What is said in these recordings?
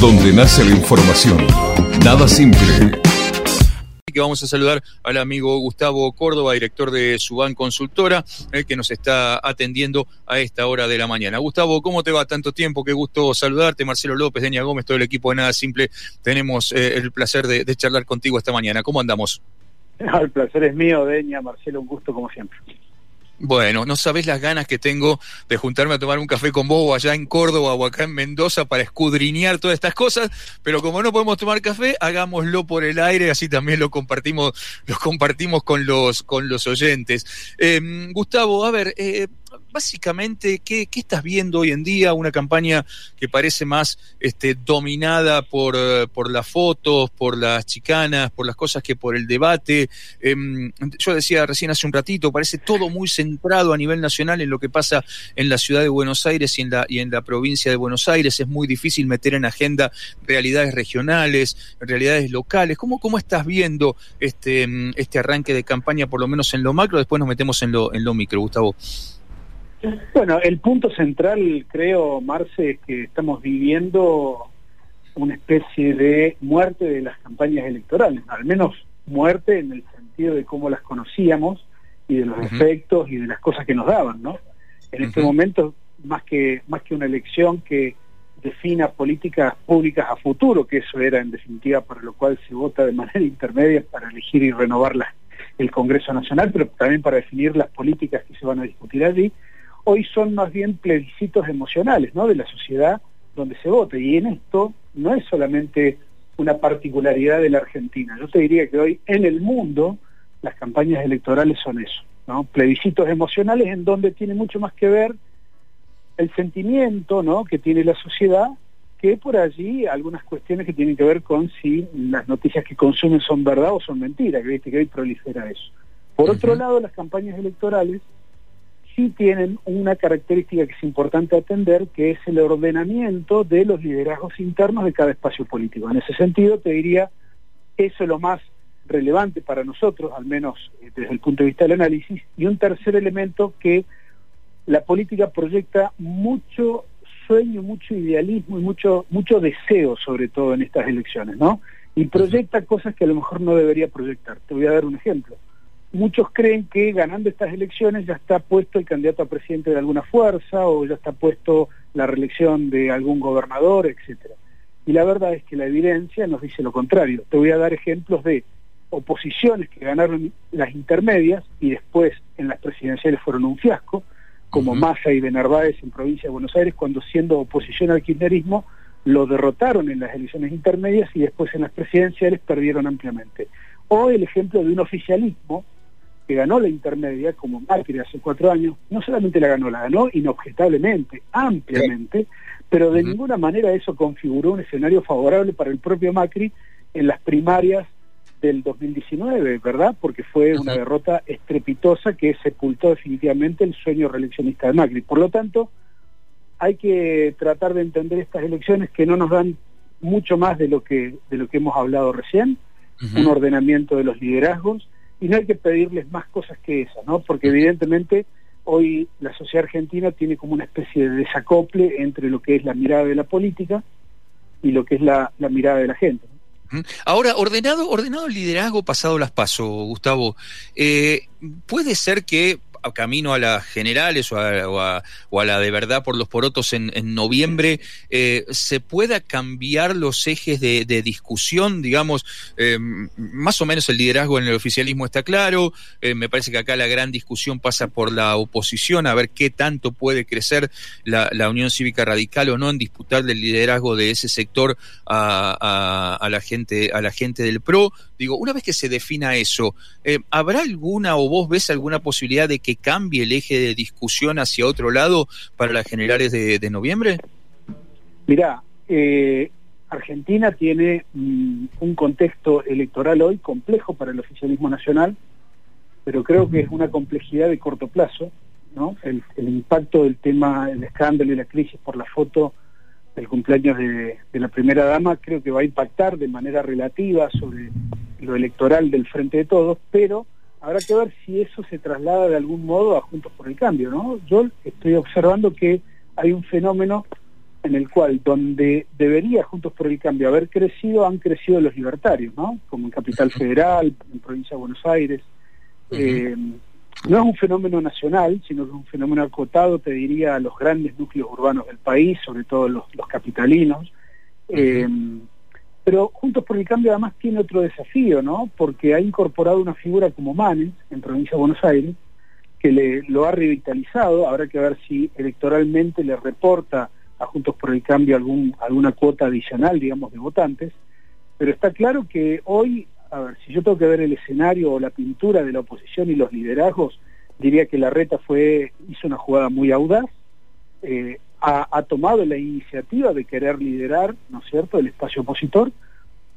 donde nace la información. Nada simple. Que vamos a saludar al amigo Gustavo Córdoba, director de Suban Consultora, el que nos está atendiendo a esta hora de la mañana. Gustavo, ¿cómo te va tanto tiempo? Qué gusto saludarte. Marcelo López, Deña Gómez, todo el equipo de Nada Simple. Tenemos eh, el placer de, de charlar contigo esta mañana. ¿Cómo andamos? El placer es mío, Deña, Marcelo, un gusto como siempre. Bueno, no sabés las ganas que tengo de juntarme a tomar un café con vos allá en Córdoba o acá en Mendoza para escudriñar todas estas cosas, pero como no podemos tomar café, hagámoslo por el aire, así también lo compartimos, lo compartimos con los, con los oyentes. Eh, Gustavo, a ver, eh, básicamente, ¿qué, ¿qué, estás viendo hoy en día? Una campaña que parece más este, dominada por, eh, por las fotos, por las chicanas, por las cosas que por el debate. Eh, yo decía recién hace un ratito, parece todo muy centrado a nivel nacional en lo que pasa en la ciudad de Buenos Aires y en la, y en la provincia de Buenos Aires. Es muy difícil meter en agenda realidades regionales, realidades locales. ¿Cómo, cómo estás viendo este, este arranque de campaña, por lo menos en lo macro? Después nos metemos en lo, en lo micro, Gustavo. Bueno, el punto central, creo, Marce, es que estamos viviendo una especie de muerte de las campañas electorales, al menos muerte en el sentido de cómo las conocíamos y de los uh -huh. efectos y de las cosas que nos daban, ¿no? En uh -huh. este momento, más que, más que una elección que defina políticas públicas a futuro, que eso era en definitiva para lo cual se vota de manera intermedia para elegir y renovar la, el Congreso Nacional, pero también para definir las políticas que se van a discutir allí, hoy son más bien plebiscitos emocionales ¿no? de la sociedad donde se vota. Y en esto no es solamente una particularidad de la Argentina. Yo te diría que hoy en el mundo las campañas electorales son eso, ¿no? plebiscitos emocionales en donde tiene mucho más que ver el sentimiento ¿no? que tiene la sociedad que por allí algunas cuestiones que tienen que ver con si las noticias que consumen son verdad o son mentiras, que viste que hoy prolifera eso. Por uh -huh. otro lado, las campañas electorales sí tienen una característica que es importante atender, que es el ordenamiento de los liderazgos internos de cada espacio político. En ese sentido, te diría, eso es lo más relevante para nosotros, al menos eh, desde el punto de vista del análisis, y un tercer elemento que la política proyecta mucho sueño, mucho idealismo y mucho, mucho deseo, sobre todo en estas elecciones, ¿no? Y proyecta cosas que a lo mejor no debería proyectar. Te voy a dar un ejemplo muchos creen que ganando estas elecciones ya está puesto el candidato a presidente de alguna fuerza o ya está puesto la reelección de algún gobernador, etcétera. Y la verdad es que la evidencia nos dice lo contrario. Te voy a dar ejemplos de oposiciones que ganaron las intermedias y después en las presidenciales fueron un fiasco, como uh -huh. Massa y Benarváez en provincia de Buenos Aires, cuando siendo oposición al kirchnerismo lo derrotaron en las elecciones intermedias y después en las presidenciales perdieron ampliamente. O el ejemplo de un oficialismo que ganó la intermedia, como Macri hace cuatro años, no solamente la ganó, la ganó inobjetablemente, ampliamente, pero de uh -huh. ninguna manera eso configuró un escenario favorable para el propio Macri en las primarias del 2019, ¿verdad? Porque fue uh -huh. una derrota estrepitosa que sepultó definitivamente el sueño reeleccionista de Macri. Por lo tanto, hay que tratar de entender estas elecciones que no nos dan mucho más de lo que, de lo que hemos hablado recién, uh -huh. un ordenamiento de los liderazgos, y no hay que pedirles más cosas que esa, ¿no? Porque evidentemente hoy la sociedad argentina tiene como una especie de desacople entre lo que es la mirada de la política y lo que es la, la mirada de la gente. Ahora, ordenado, ordenado el liderazgo pasado las paso, Gustavo, eh, puede ser que camino a las generales o a, a, a la de verdad por los porotos en, noviembre, eh, se pueda cambiar los ejes de, discusión, digamos, eh, más o menos el liderazgo en el oficialismo está claro, eh, me parece que acá la gran discusión pasa por la oposición, a ver qué tanto puede crecer la, Unión Cívica Radical o no en disputar el liderazgo de ese sector a, a, a, la gente, a la gente del PRO. Digo, una vez que se defina eso, ¿habrá alguna o vos ves alguna posibilidad de que cambie el eje de discusión hacia otro lado para las generales de, noviembre? Mirá, eh, Argentina tiene mm, un contexto electoral hoy complejo para el oficialismo nacional, pero creo que es una complejidad de corto plazo, ¿no? El, el impacto del tema, el escándalo y la crisis por la foto del cumpleaños de, la primera dama creo que va a impactar de manera relativa sobre lo electoral del Frente de Todos, pero habrá que ver si eso se traslada de algún modo a Juntos por el Cambio, ¿no? Yo estoy observando que hay un fenómeno en el cual donde debería Juntos por el Cambio haber crecido, han crecido los libertarios, ¿no? Como en Capital Federal, en Provincia de Buenos Aires. Eh, no es un fenómeno nacional, sino que es un fenómeno acotado, te diría, a los grandes núcleos urbanos del país, sobre todo los, capitalinos. Eh, pero Juntos por el Cambio además tiene otro desafío, ¿no? Porque ha incorporado una figura como Manes en Provincia de Buenos Aires, que le, lo ha revitalizado, habrá que ver si electoralmente le reporta a Juntos por el Cambio alguna cuota adicional, digamos, de votantes, pero está claro que hoy, a ver, si yo tengo que ver el escenario o la pintura de la oposición y los liderazgos, diría que la reta fue, hizo una jugada muy audaz, eh, ha, tomado la iniciativa de querer liderar, ¿no es cierto?, el espacio opositor,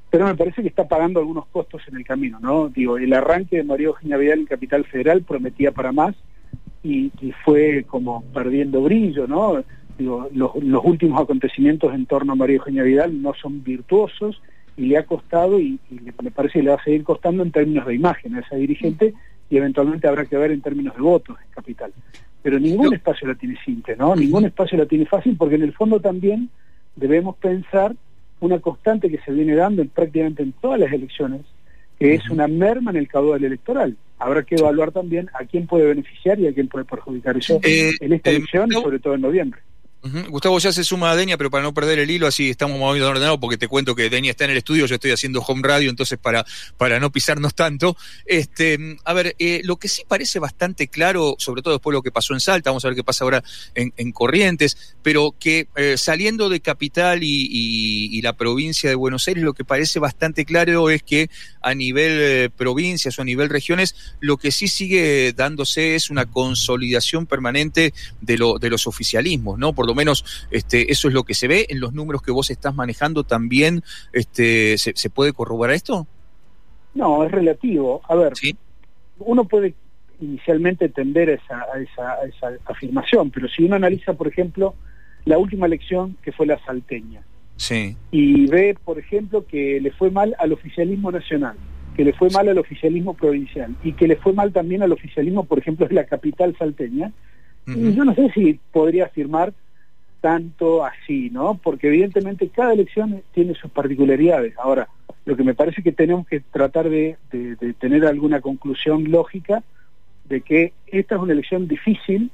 pero me parece que está pagando algunos costos en el camino, ¿no? Digo, el arranque de María Eugenia Vidal en Capital Federal prometía para más y, fue como perdiendo brillo, ¿no? los, últimos acontecimientos en torno a María Eugenia Vidal no son virtuosos y le ha costado y, me parece que le va a seguir costando en términos de imagen a esa dirigente y eventualmente habrá que ver en términos de votos en capital. Pero ningún espacio la tiene simple, ¿no? Ningún espacio la tiene fácil porque en el fondo también debemos pensar una constante que se viene dando en prácticamente en todas las elecciones, que es una merma en el caudal electoral. Habrá que evaluar también a quién puede beneficiar y a quién puede perjudicar eso eh, en esta eh, elección sobre todo en noviembre. Gustavo ya se suma a Deña, pero para no perder el hilo, así estamos moviendo ordenado, porque te cuento que Deña está en el estudio, yo estoy haciendo home radio, entonces para, para no pisarnos tanto. Este, a ver, eh, lo que sí parece bastante claro, sobre todo después de lo que pasó en Salta, vamos a ver qué pasa ahora en, Corrientes, pero que eh, saliendo de Capital y, la provincia de Buenos Aires, lo que parece bastante claro es que a nivel eh, provincias o a nivel regiones, lo que sí sigue dándose es una consolidación permanente de, de los oficialismos, ¿no? Por lo menos este, eso es lo que se ve en los números que vos estás manejando también este, ¿se, puede corroborar esto no es relativo a ver uno puede inicialmente tender a esa, a esa, afirmación pero si uno analiza por ejemplo la última elección que fue la salteña sí. y ve por ejemplo que le fue mal al oficialismo nacional que le fue mal al oficialismo provincial y que le fue mal también al oficialismo, por ejemplo, de la capital salteña. Y yo no sé si podría afirmar tanto así, ¿no? Porque evidentemente cada elección tiene sus particularidades. Ahora, lo que me parece que tenemos que tratar de, tener alguna conclusión lógica de que esta es una elección difícil,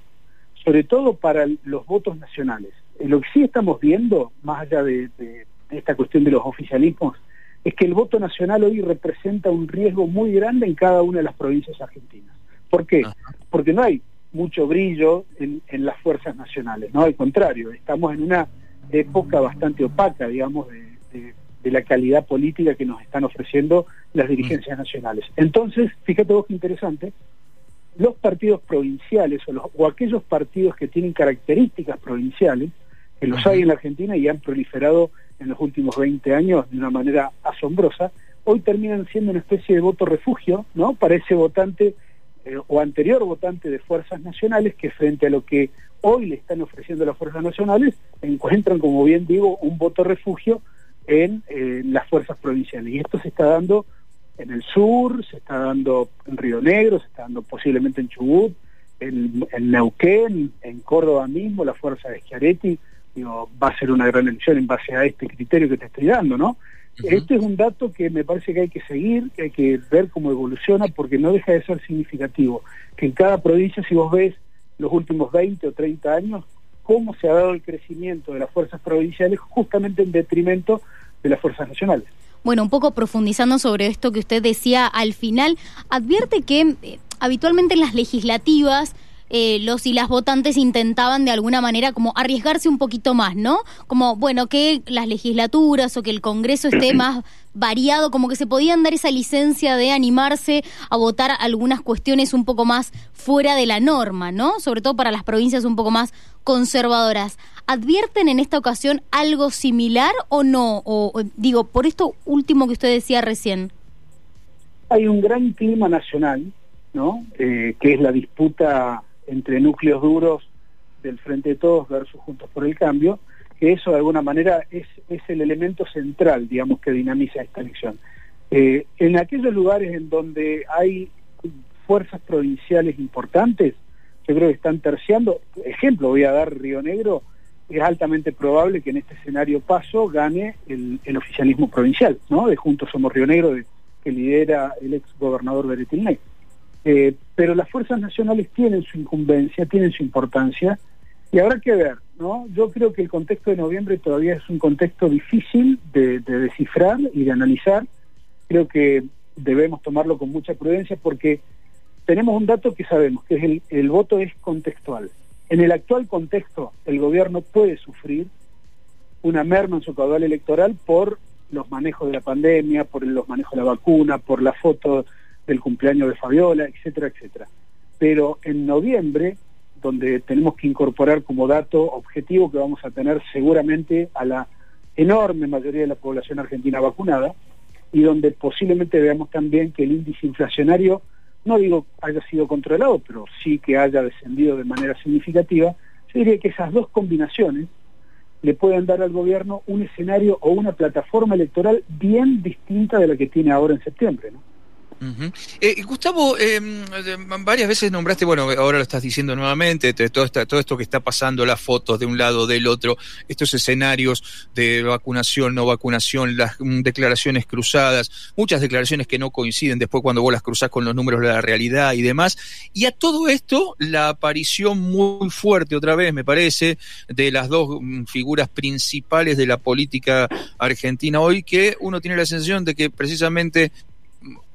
sobre todo para los votos nacionales. Lo que sí estamos viendo, más allá de, esta cuestión de los oficialismos, es que el voto nacional hoy representa un riesgo muy grande en cada una de las provincias argentinas. ¿Por qué? Porque no hay mucho brillo en, las fuerzas nacionales, ¿no? Al contrario, estamos en una época bastante opaca, digamos, de, la calidad política que nos están ofreciendo las dirigencias nacionales. Entonces, fíjate vos qué interesante, los partidos provinciales o, los, o aquellos partidos que tienen características provinciales, que los hay en la Argentina y han proliferado en los últimos 20 años de una manera asombrosa, hoy terminan siendo una especie de voto refugio, ¿no? Para ese votante eh, o anterior votante de fuerzas nacionales que frente a lo que hoy le están ofreciendo las fuerzas nacionales encuentran, como bien digo, un voto refugio en eh, las fuerzas provinciales. Y esto se está dando en el sur, se está dando en Río Negro, se está dando posiblemente en Chubut, en, Neuquén, en Córdoba mismo, la fuerza de Schiaretti digo, va a ser una gran elección en base a este criterio que te estoy dando, ¿no? Este es un dato que me parece que hay que seguir, que hay que ver cómo evoluciona, porque no deja de ser significativo. Que en cada provincia, si vos ves los últimos 20 o 30 años, cómo se ha dado el crecimiento de las fuerzas provinciales justamente en detrimento de las fuerzas nacionales. Bueno, un poco profundizando sobre esto que usted decía al final, advierte que eh, habitualmente en las legislativas eh, los y las votantes intentaban de alguna manera como arriesgarse un poquito más, ¿no? Como, bueno, que las legislaturas o que el Congreso esté más variado, como que se podían dar esa licencia de animarse a votar algunas cuestiones un poco más fuera de la norma, ¿no? Sobre todo para las provincias un poco más conservadoras. ¿Advierten en esta ocasión algo similar o no? O, digo, por esto último que usted decía recién. Hay un gran clima nacional, ¿no? Eh, que es la disputa entre núcleos duros del Frente de Todos versus Juntos por el Cambio, que eso de alguna manera es, el elemento central, digamos, que dinamiza esta elección. Eh, en aquellos lugares en donde hay fuerzas provinciales importantes, yo creo que están terciando, ejemplo, voy a dar Río Negro, es altamente probable que en este escenario paso gane el, oficialismo provincial, ¿no? De Juntos Somos Río Negro, que lidera el ex gobernador Beretilney. Eh, pero las fuerzas nacionales tienen su incumbencia, tienen su importancia, y habrá que ver, ¿no? Yo creo que el contexto de noviembre todavía es un contexto difícil de, descifrar y de analizar. Creo que debemos tomarlo con mucha prudencia porque tenemos un dato que sabemos, que es el, el voto es contextual. En el actual contexto, el gobierno puede sufrir una merma en su caudal electoral por los manejos de la pandemia, por los manejos de la vacuna, por la foto del cumpleaños de Fabiola, etcétera, etcétera. Pero en noviembre, donde tenemos que incorporar como dato objetivo que vamos a tener seguramente a la enorme mayoría de la población argentina vacunada, y donde posiblemente veamos también que el índice inflacionario no digo haya sido controlado, pero sí que haya descendido de manera significativa, yo diría que esas dos combinaciones le pueden dar al gobierno un escenario o una plataforma electoral bien distinta de la que tiene ahora en septiembre. Eh, Gustavo, em, varias veces nombraste, bueno, ahora lo estás diciendo nuevamente, todo, esta, todo esto que está pasando, las fotos de un lado, del otro, estos escenarios de vacunación, no vacunación, las mm, declaraciones cruzadas, muchas declaraciones que no coinciden después cuando vos las cruzás con los números de la realidad y demás. Y a todo esto, la aparición muy fuerte, otra vez, me parece, de las dos mm, figuras principales de la política argentina hoy, que uno tiene la sensación de que precisamente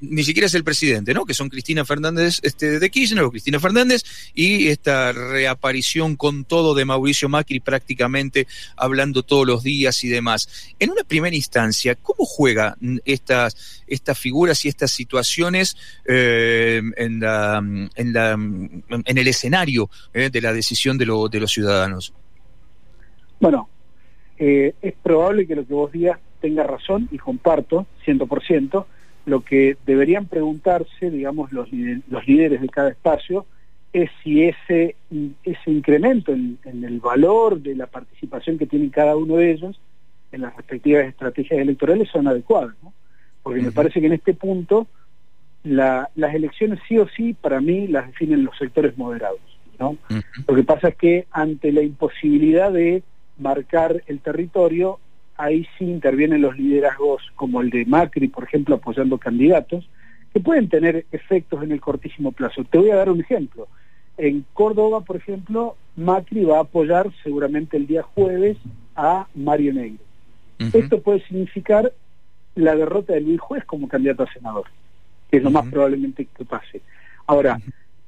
ni siquiera es el presidente, ¿no? Que son Cristina Fernández este, de Kirchner o Cristina Fernández y esta reaparición con todo de Mauricio Macri prácticamente hablando todos los días y demás. En una primera instancia, ¿cómo juegan estas, estas figuras y estas situaciones eh, en, la, en, la, en el escenario eh, de la decisión de, lo, de los ciudadanos? Bueno, eh, es probable que lo que vos digas tenga razón y comparto 100%, lo que deberían preguntarse, digamos, los, los líderes de cada espacio, es si ese, ese incremento en, el valor de la participación que tienen cada uno de ellos en las respectivas estrategias electorales son adecuadas, ¿no? Porque me parece que en este punto las elecciones sí o sí para mí las definen los sectores moderados, ¿no? Lo que pasa es que ante la imposibilidad de marcar el territorio, ahí sí intervienen los liderazgos como el de Macri, por ejemplo, apoyando candidatos, que pueden tener efectos en el cortísimo plazo. Te voy a dar un ejemplo. En Córdoba, por ejemplo, Macri va a apoyar seguramente el día jueves a Mario Negro. Esto puede significar la derrota de Luis Juez como candidato a senador, que es lo más probablemente que pase. Ahora,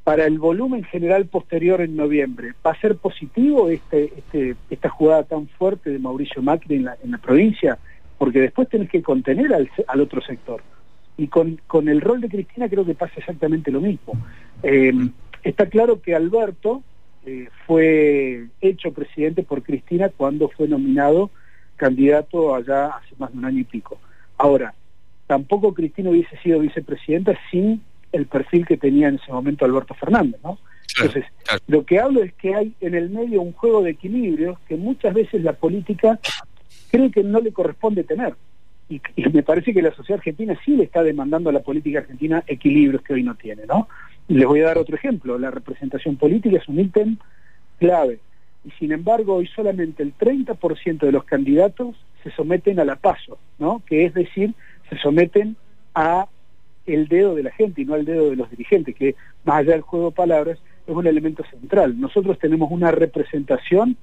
para el volumen general posterior en noviembre, ¿va a ser positivo este, este, esta jugada tan fuerte de Mauricio Macri en la, provincia? Porque después tenés que contener al, otro sector. Y con, el rol de Cristina creo que pasa exactamente lo mismo. Eh, está claro que Alberto eh, fue hecho presidente por Cristina cuando fue nominado candidato allá hace más de un año y pico. Ahora, tampoco Cristina hubiese sido vicepresidenta sin el perfil que tenía en ese momento Alberto Fernández, ¿no? Entonces, lo que hablo es que hay en el medio un juego de equilibrios que muchas veces la política cree que no le corresponde tener. Y, me parece que la sociedad argentina sí le está demandando a la política argentina equilibrios que hoy no tiene, ¿no? les voy a dar otro ejemplo. La representación política es un ítem clave. Y sin embargo, hoy solamente el 30% de los candidatos se someten a la paso, ¿no? Que es decir, se someten a el dedo de la gente y no el dedo de los dirigentes, que más allá del juego de palabras es un elemento central. Nosotros tenemos una representación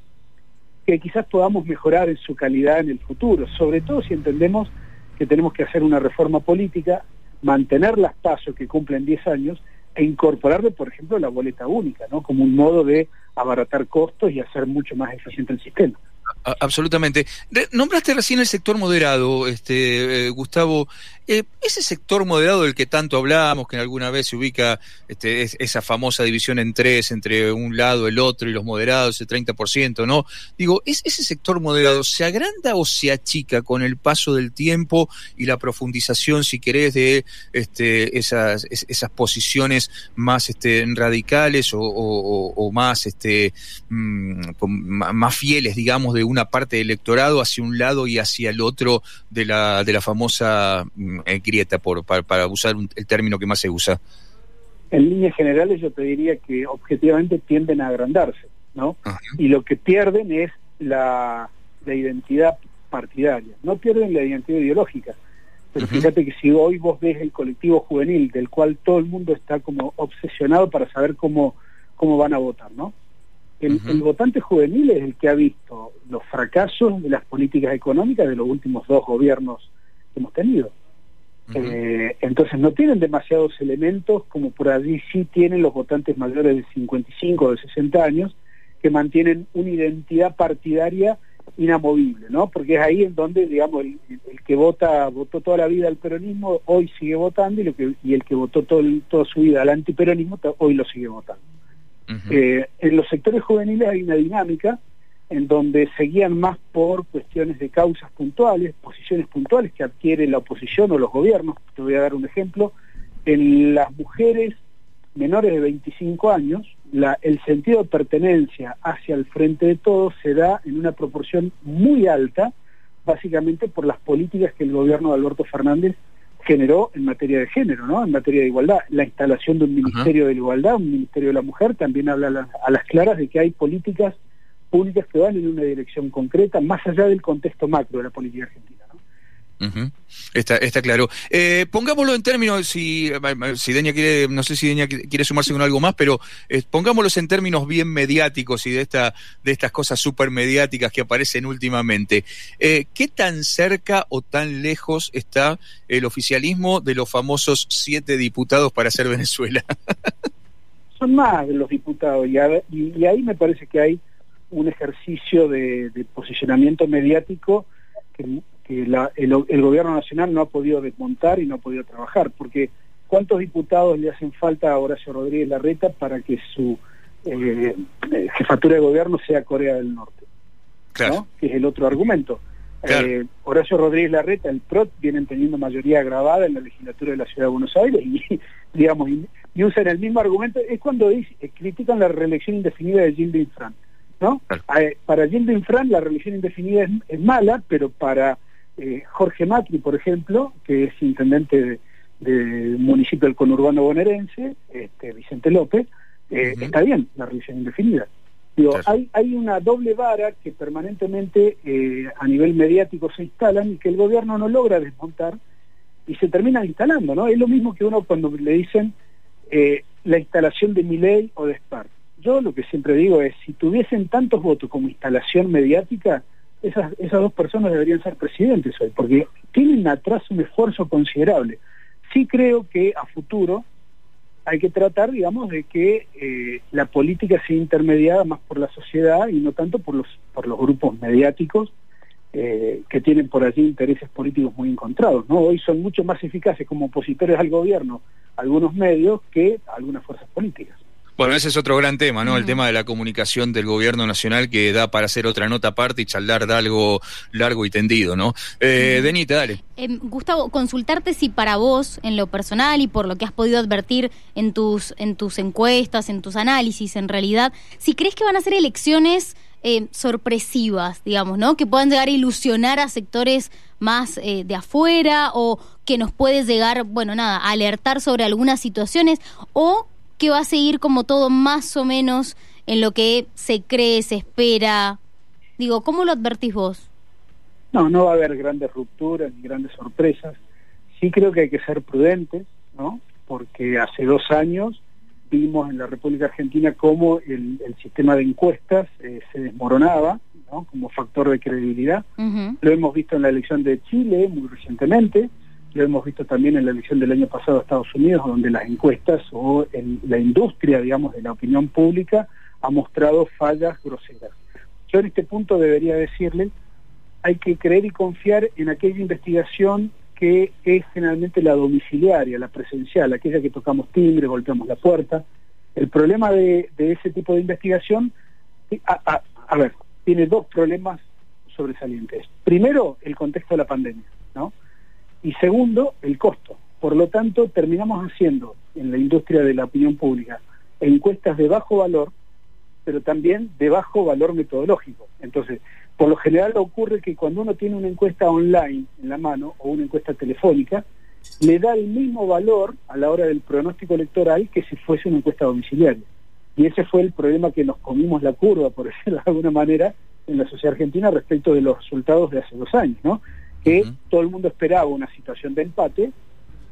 que quizás podamos mejorar en su calidad en el futuro, sobre todo si entendemos que tenemos que hacer una reforma política, mantener las pasos que cumplen 10 años e incorporarle, por ejemplo, la boleta única, ¿no? Como un modo de abaratar costos y hacer mucho más eficiente el sistema. Absolutamente. Nombraste recién el sector moderado, este, eh, Gustavo. Eh, ese sector moderado del que tanto hablamos, que alguna vez se ubica este, esa famosa división en tres, entre un lado, el otro y los moderados, el 30%, ¿no? Digo, ¿es, ¿ese sector moderado se agranda o se achica con el paso del tiempo y la profundización, si querés, de este, esas, esas posiciones más este, radicales o, más, este, mm, más fieles, digamos, de una parte del electorado hacia un lado y hacia el otro de la, de la famosa mm, grieta, por, para, usar el término que más se usa? En líneas generales yo te diría que objetivamente tienden a agrandarse, ¿no? Y lo que pierden es la, la identidad partidaria, no pierden la identidad ideológica. Pero fíjate que si hoy vos ves el colectivo juvenil, del cual todo el mundo está como obsesionado para saber cómo, cómo van a votar, ¿no? El, votante juvenil es el que ha visto los fracasos de las políticas económicas de los últimos dos gobiernos que hemos tenido. Eh, entonces no tienen demasiados elementos como por allí sí tienen los votantes mayores de 55 o de 60 años que mantienen una identidad partidaria inamovible, ¿no? Porque es ahí en donde, digamos, el, que vota, votó toda la vida al peronismo, hoy sigue votando, y, lo que, y el que votó todo, toda su vida al antiperonismo, hoy lo sigue votando. Eh, en los sectores juveniles hay una dinámica en donde seguían más por cuestiones de causas puntuales, posiciones puntuales que adquiere la oposición o los gobiernos. Te voy a dar un ejemplo. En las mujeres menores de 25 años, el sentido de pertenencia hacia el frente de todos se da en una proporción muy alta, básicamente por las políticas que el gobierno de Alberto Fernández generó en materia de género, ¿no? En materia de igualdad. La instalación de un Ministerio de la Igualdad, un Ministerio de la Mujer, también habla a las claras de que hay políticas públicas que van en una dirección concreta, más allá del contexto macro de la política argentina. Está, está claro. Eh, pongámoslo en términos, si, si Deña quiere, no sé si Deña quiere sumarse con algo más, pero eh, pongámoslo en términos bien mediáticos y de esta, de estas cosas súper mediáticas que aparecen últimamente. Eh, ¿Qué tan cerca o tan lejos está el oficialismo de los famosos siete diputados para hacer Venezuela? Son más de los diputados y, y, ahí me parece que hay un ejercicio de, de posicionamiento mediático que que el, gobierno nacional no ha podido desmontar y no ha podido trabajar, porque ¿cuántos diputados le hacen falta a Horacio Rodríguez Larreta para que su eh, eh, jefatura de gobierno sea Corea del Norte? Claro. Que es el otro argumento. Eh, Horacio Rodríguez Larreta, el PROT, vienen teniendo mayoría agravada en la legislatura de la Ciudad de Buenos Aires y, digamos, y, usan el mismo argumento. Es cuando critican la reelección indefinida de Gildo Infran. ¿No? Para Gildo Infran la reelección indefinida es mala, pero para eh, Jorge Macri, por ejemplo, que es intendente del municipio del conurbano bonaerense, este, Vicente López, eh, está bien la revisión indefinida. Digo, hay, hay una doble vara que permanentemente eh, a nivel mediático se instalan y que el gobierno no logra desmontar y se termina instalando, ¿no? Es lo mismo que uno cuando le dicen la instalación de ley o de SPAR. Yo lo que siempre digo es, si tuviesen tantos votos como instalación mediática, esas, esas dos personas deberían ser presidentes hoy, porque tienen atrás un esfuerzo considerable. Sí creo que a futuro hay que tratar, digamos, de que eh, la política sea intermediada más por la sociedad y no tanto por los, por los grupos mediáticos eh, que tienen por allí intereses políticos muy encontrados. Hoy son mucho más eficaces como opositores al gobierno algunos medios que algunas fuerzas políticas. Bueno, ese es otro gran tema, ¿no? El tema de la comunicación del gobierno nacional que da para hacer otra nota aparte y charlar de algo largo y tendido, ¿no? Eh, Denita, dale. Eh, Gustavo, consultarte si para vos, en lo personal y por lo que has podido advertir en tus, en tus encuestas, en tus análisis, en realidad, si crees que van a ser elecciones eh, sorpresivas, digamos, ¿no? Que puedan llegar a ilusionar a sectores más eh, de afuera o que nos puede llegar, bueno, nada, a alertar sobre algunas situaciones o que va a seguir como todo más o menos en lo que se cree, se espera. Digo, ¿cómo lo advertís vos? No, no va a haber grandes rupturas ni grandes sorpresas. Sí creo que hay que ser prudentes, ¿no? Porque hace dos años vimos en la República Argentina cómo el, sistema de encuestas eh, se desmoronaba, ¿no? Como factor de credibilidad. Lo hemos visto en la elección de Chile muy recientemente, lo hemos visto también en la elección del año pasado a Estados Unidos, donde las encuestas o en la industria, digamos, de la opinión pública ha mostrado fallas groseras. Yo en este punto debería decirle, hay que creer y confiar en aquella investigación que es generalmente la domiciliaria, la presencial, aquella que tocamos timbre, golpeamos la puerta. El problema de, ese tipo de investigación, a ver, tiene dos problemas sobresalientes. Primero, el contexto de la pandemia, ¿no? Y segundo, el costo. Por lo tanto, terminamos haciendo en la industria de la opinión pública encuestas de bajo valor, pero también de bajo valor metodológico. Entonces, por lo general ocurre que cuando uno tiene una encuesta online en la mano o una encuesta telefónica, le da el mismo valor a la hora del pronóstico electoral que si fuese una encuesta domiciliaria. Y ese fue el problema que nos comimos la curva, por decirlo de alguna manera, en la sociedad argentina respecto de los resultados de hace dos años, ¿no? Que todo el mundo esperaba una situación de empate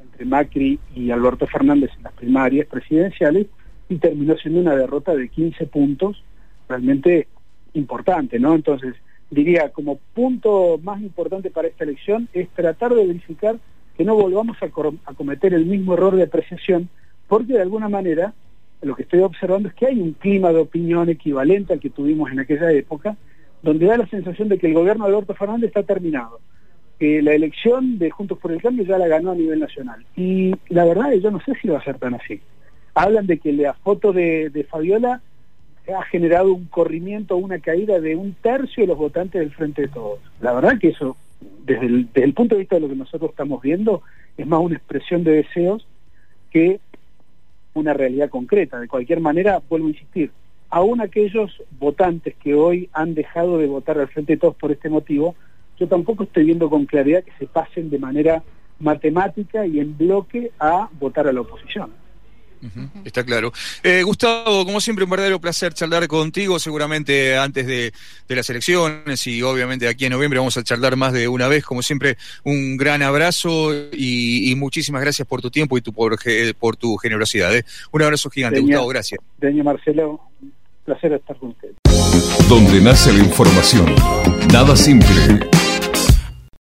entre Macri y Alberto Fernández en las primarias presidenciales y terminó siendo una derrota de 15 puntos realmente importante, ¿no? Entonces, diría, como punto más importante para esta elección es tratar de verificar que no volvamos a, cometer el mismo error de apreciación, porque de alguna manera lo que estoy observando es que hay un clima de opinión equivalente al que tuvimos en aquella época, donde da la sensación de que el gobierno de Alberto Fernández está terminado, que la elección de Juntos por el Cambio ya la ganó a nivel nacional. Y la verdad es yo no sé si va a ser tan así. Hablan de que la foto de, de Fabiola ha generado un corrimiento, una caída de un tercio de los votantes del Frente de Todos. La verdad que eso, desde el, punto de vista de lo que nosotros estamos viendo, es más una expresión de deseos que una realidad concreta. De cualquier manera, vuelvo a insistir, aún aquellos votantes que hoy han dejado de votar al Frente de Todos por este motivo, yo tampoco estoy viendo con claridad que se pasen de manera matemática y en bloque a votar a la oposición. Está claro. Eh, Gustavo, como siempre, un verdadero placer charlar contigo, seguramente antes de, las elecciones y obviamente aquí en noviembre vamos a charlar más de una vez. Como siempre, un gran abrazo y, muchísimas gracias por tu tiempo y tu, por, por tu generosidad. ¿eh? Un abrazo gigante, Gustavo, gracias. Deña Marcelo, placer estar con usted. Donde nace la información, nada simple